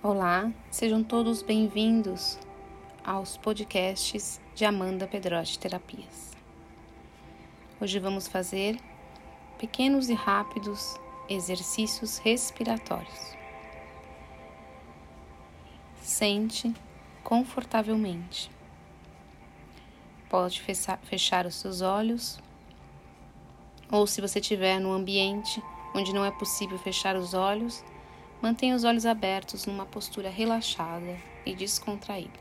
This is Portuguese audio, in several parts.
Olá, sejam todos bem-vindos aos podcasts de Amanda Pedrotti Terapias. Hoje vamos fazer pequenos e rápidos exercícios respiratórios. Sente confortavelmente. Pode fechar os seus olhos, ou se você estiver num ambiente onde não é possível fechar os olhos, Mantenha os olhos abertos numa postura relaxada e descontraída.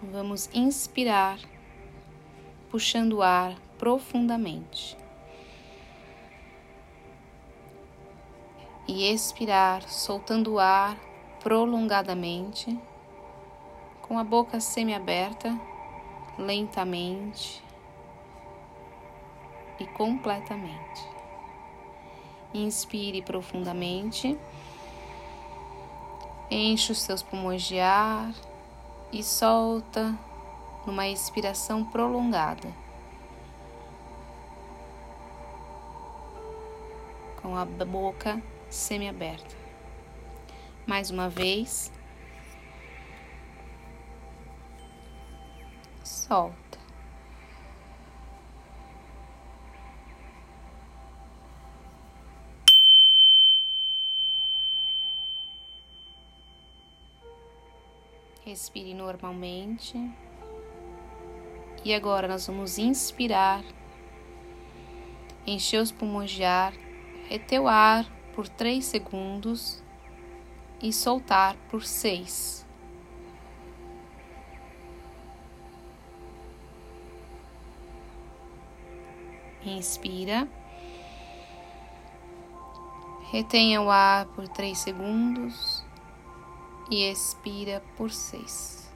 Vamos inspirar, puxando o ar profundamente. E expirar, soltando o ar prolongadamente, com a boca semiaberta, lentamente e completamente. Inspire profundamente. Enche os seus pulmões de ar e solta numa expiração prolongada. Com a boca semiaberta. Mais uma vez. Solta. Respire normalmente. E agora nós vamos inspirar, encher os pulmões de ar, reter o ar por 3 segundos e soltar por 6. Inspira. Retenha o ar por 3 segundos e expira por seis.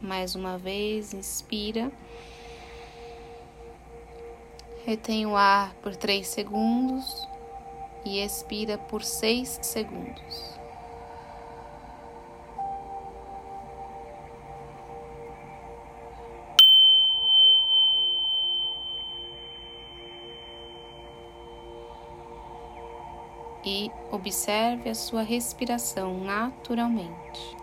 Mais uma vez, inspira. Retém o ar por três segundos e expira por seis segundos. E observe a sua respiração naturalmente.